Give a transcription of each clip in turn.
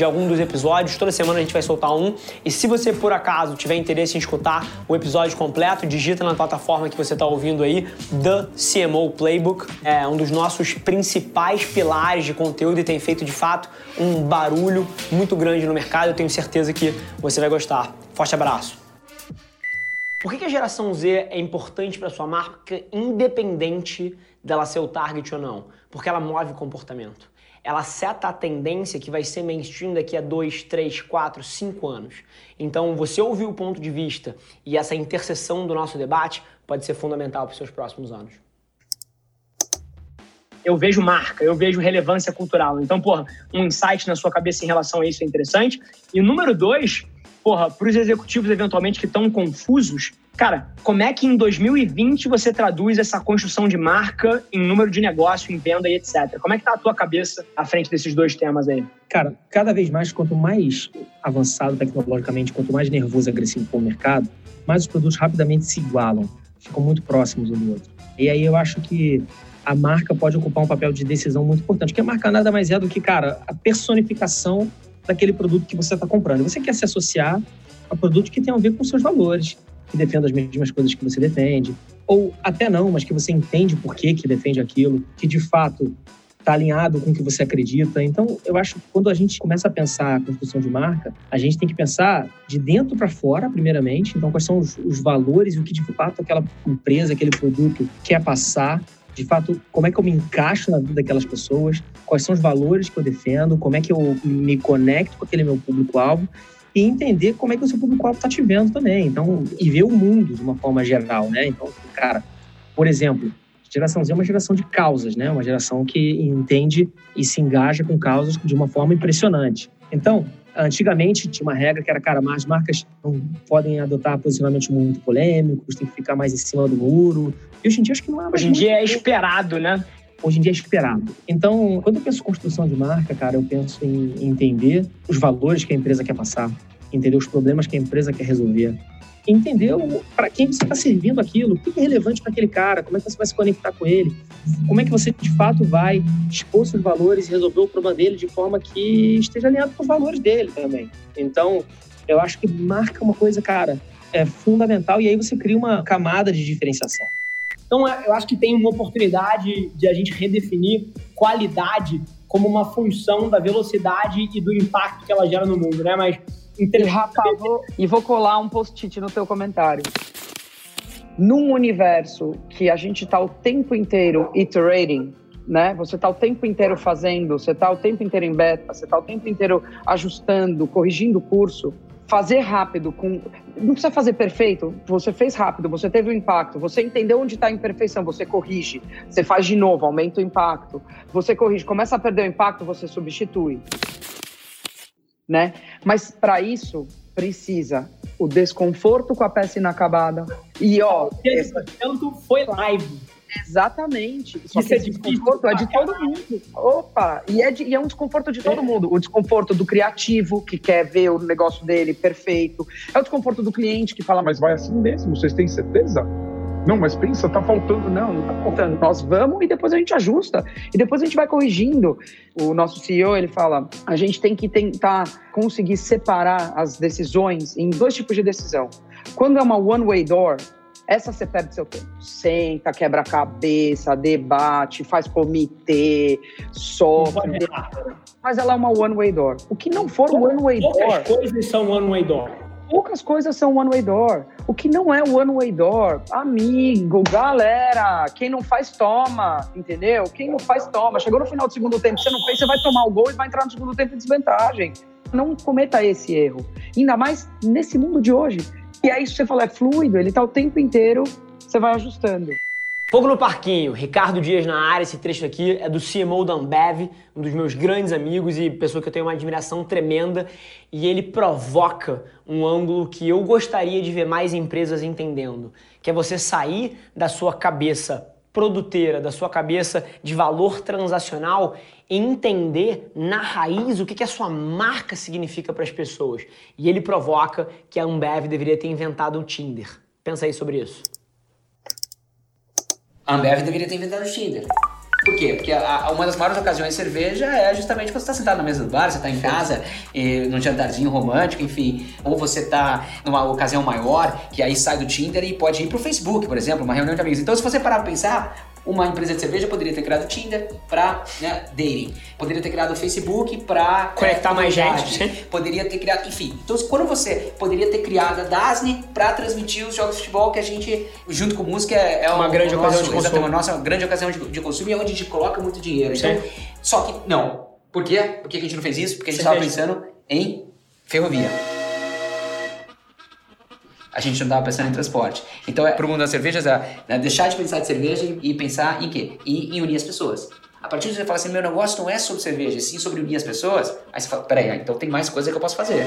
de algum dos episódios. Toda semana a gente vai soltar um. E se você, por acaso, tiver interesse em escutar o episódio completo, digita na plataforma que você está ouvindo aí, The CMO Playbook. É um dos nossos principais pilares de conteúdo e tem feito, de fato, um barulho muito grande no mercado. Eu tenho certeza que você vai gostar. Forte abraço! Por que a geração Z é importante para sua marca, independente dela ser o target ou não? Porque ela move comportamento ela seta a tendência que vai ser mainstream daqui a 2, 3, 4, 5 anos. Então, você ouvir o ponto de vista e essa interseção do nosso debate pode ser fundamental para os seus próximos anos. Eu vejo marca, eu vejo relevância cultural. Então, porra, um insight na sua cabeça em relação a isso é interessante. E número dois, porra, para os executivos eventualmente que estão confusos, Cara, como é que em 2020 você traduz essa construção de marca em número de negócio, em venda e etc? Como é que tá a tua cabeça à frente desses dois temas aí? Cara, cada vez mais, quanto mais avançado tecnologicamente, quanto mais nervoso e agressivo for o mercado, mais os produtos rapidamente se igualam, ficam muito próximos um do outro. E aí eu acho que a marca pode ocupar um papel de decisão muito importante, porque a marca nada mais é do que, cara, a personificação daquele produto que você está comprando. Você quer se associar a produtos que tenham a ver com seus valores, que defenda as mesmas coisas que você defende, ou até não, mas que você entende por que, que defende aquilo, que de fato está alinhado com o que você acredita. Então, eu acho que quando a gente começa a pensar a construção de marca, a gente tem que pensar de dentro para fora, primeiramente. Então, quais são os, os valores e o que de fato aquela empresa, aquele produto quer passar. De fato, como é que eu me encaixo na vida daquelas pessoas? Quais são os valores que eu defendo? Como é que eu me conecto com aquele meu público-alvo? E entender como é que o seu público-alvo está te vendo também. Então, e ver o mundo de uma forma geral, né? Então, cara, por exemplo, geração Z é uma geração de causas, né? Uma geração que entende e se engaja com causas de uma forma impressionante. Então, antigamente tinha uma regra que era, cara, as marcas não podem adotar posicionamentos muito polêmicos, tem que ficar mais em cima do muro. E hoje em dia acho que não é mais Hoje em dia é esperado, né? Hoje em dia é esperado. Então, quando eu penso em construção de marca, cara, eu penso em entender os valores que a empresa quer passar, entender os problemas que a empresa quer resolver, entender para quem você está servindo aquilo, o que é relevante para aquele cara, como é que você vai se conectar com ele, como é que você de fato vai expor seus valores e resolver o problema dele de forma que esteja alinhado com os valores dele também. Então, eu acho que marca uma coisa, cara, é fundamental e aí você cria uma camada de diferenciação. Então, é, eu acho que tem uma oportunidade de a gente redefinir qualidade como uma função da velocidade e do impacto que ela gera no mundo, né? Mas e, Rafa, vou, e vou colar um post-it no teu comentário. Num universo que a gente está o tempo inteiro iterating, né? Você está o tempo inteiro fazendo, você está o tempo inteiro em beta, você está o tempo inteiro ajustando, corrigindo o curso fazer rápido, com não precisa fazer perfeito, você fez rápido, você teve o um impacto, você entendeu onde está a imperfeição, você corrige, você faz de novo, aumenta o impacto, você corrige, começa a perder o impacto, você substitui. Né? Mas para isso precisa o desconforto com a peça inacabada. E ó, esse tanto foi live. Exatamente. Só Isso é desconforto é de todo mundo. Opa! E é, de, e é um desconforto de todo é. mundo. O desconforto do criativo, que quer ver o negócio dele perfeito. É o desconforto do cliente que fala, mas vai assim mesmo, vocês têm certeza? Não, mas pensa, tá faltando. Não, não tá faltando. Nós vamos e depois a gente ajusta. E depois a gente vai corrigindo. O nosso CEO, ele fala, a gente tem que tentar conseguir separar as decisões em dois tipos de decisão. Quando é uma one-way door, essa você perde seu tempo. Senta, quebra cabeça, debate, faz comitê, sofre. Mas ela é uma one-way door. O que não for one-way door. Poucas coisas são one-way door. Poucas coisas são one-way door. O que não é one-way door, amigo, galera, quem não faz, toma, entendeu? Quem não faz, toma. Chegou no final do segundo tempo, você não fez, você vai tomar o gol e vai entrar no segundo tempo em desvantagem. Não cometa esse erro. Ainda mais nesse mundo de hoje e aí, você falou, é fluido, ele tá o tempo inteiro, você vai ajustando. Fogo no Parquinho, Ricardo Dias na área. Esse trecho aqui é do CMO da Ambev, um dos meus grandes amigos e pessoa que eu tenho uma admiração tremenda. E ele provoca um ângulo que eu gostaria de ver mais empresas entendendo, que é você sair da sua cabeça produteira, da sua cabeça de valor transacional e entender na raiz o que, que a sua marca significa para as pessoas. E ele provoca que a Ambev deveria ter inventado o Tinder. Pensa aí sobre isso. A Ambev deveria ter inventado o Tinder. Por quê? Porque a, a, uma das maiores ocasiões de cerveja é justamente quando você está sentado na mesa do bar, você está em casa, e, num jantarzinho romântico, enfim. Ou você está numa ocasião maior, que aí sai do Tinder e pode ir para o Facebook, por exemplo, uma reunião de amigos. Então, se você parar para pensar, uma empresa de cerveja poderia ter criado o Tinder para né, dating. Poderia ter criado Facebook para conectar mais gente. Poderia ter criado, enfim. Então, quando você poderia ter criado a Dasne para transmitir os jogos de futebol que a gente, junto com música, é, é uma um, grande ocasião de consumo. Uma nossa grande ocasião de, de consumo e é onde a gente coloca muito dinheiro. Então, só que não. Por quê? Por que a gente não fez isso? Porque a gente estava pensando em ferrovia a gente não estava pensando em transporte. Então, é, para o mundo das cervejas, é, é, deixar de pensar de cerveja e, e pensar em quê? Em, em, unir as pessoas. A partir de você falar assim, meu negócio não é sobre cerveja, sim sobre unir as pessoas, aí você fala, peraí, então tem mais coisa que eu posso fazer.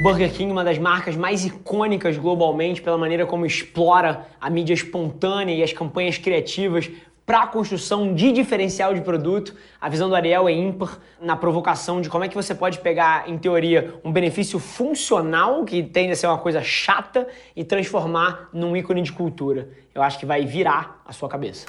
Burger King, uma das marcas mais icônicas globalmente pela maneira como explora a mídia espontânea e as campanhas criativas para a construção de diferencial de produto. A visão do Ariel é ímpar na provocação de como é que você pode pegar, em teoria, um benefício funcional, que tende a ser uma coisa chata, e transformar num ícone de cultura. Eu acho que vai virar a sua cabeça.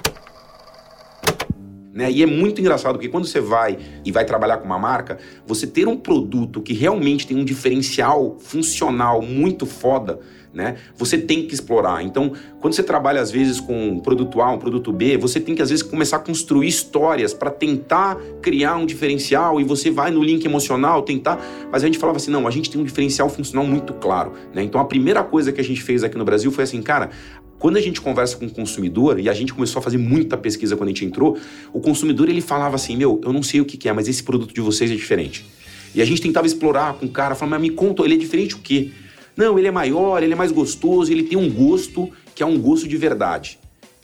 Né? E é muito engraçado porque quando você vai e vai trabalhar com uma marca, você ter um produto que realmente tem um diferencial funcional muito foda né? Você tem que explorar. Então, quando você trabalha às vezes com um produto A, um produto B, você tem que às vezes começar a construir histórias para tentar criar um diferencial e você vai no link emocional tentar, mas a gente falava assim, não, a gente tem um diferencial funcional muito claro, né? Então, a primeira coisa que a gente fez aqui no Brasil foi assim, cara, quando a gente conversa com o consumidor, e a gente começou a fazer muita pesquisa quando a gente entrou, o consumidor ele falava assim: Meu, eu não sei o que, é, mas esse produto de vocês é diferente. E a gente tentava explorar com o cara, falando, mas me conta, ele é diferente o quê? Não, ele é maior, ele é mais gostoso, ele tem um gosto que é um gosto de verdade.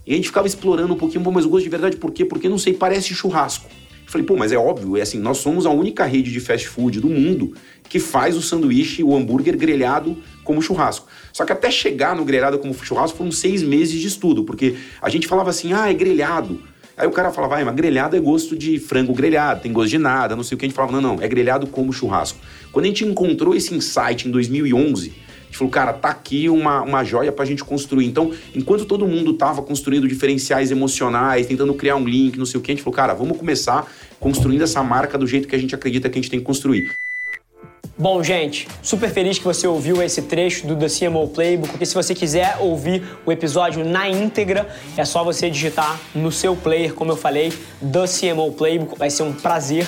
E a gente ficava explorando um pouquinho, mas o gosto de verdade por quê? Porque não sei, parece churrasco. Falei, pô, mas é óbvio, é assim, nós somos a única rede de fast food do mundo que faz o sanduíche, o hambúrguer grelhado como churrasco. Só que até chegar no grelhado como churrasco foram seis meses de estudo, porque a gente falava assim, ah, é grelhado. Aí o cara falava, ah, mas grelhado é gosto de frango grelhado, tem gosto de nada, não sei o que. A gente falava, não, não, é grelhado como churrasco. Quando a gente encontrou esse insight em 2011, gente falou, cara, tá aqui uma, uma joia pra gente construir. Então, enquanto todo mundo tava construindo diferenciais emocionais, tentando criar um link, não sei o que, a gente falou, cara, vamos começar construindo essa marca do jeito que a gente acredita que a gente tem que construir. Bom, gente, super feliz que você ouviu esse trecho do The CMO Playbook. E se você quiser ouvir o episódio na íntegra, é só você digitar no seu player, como eu falei, The CMO Playbook. Vai ser um prazer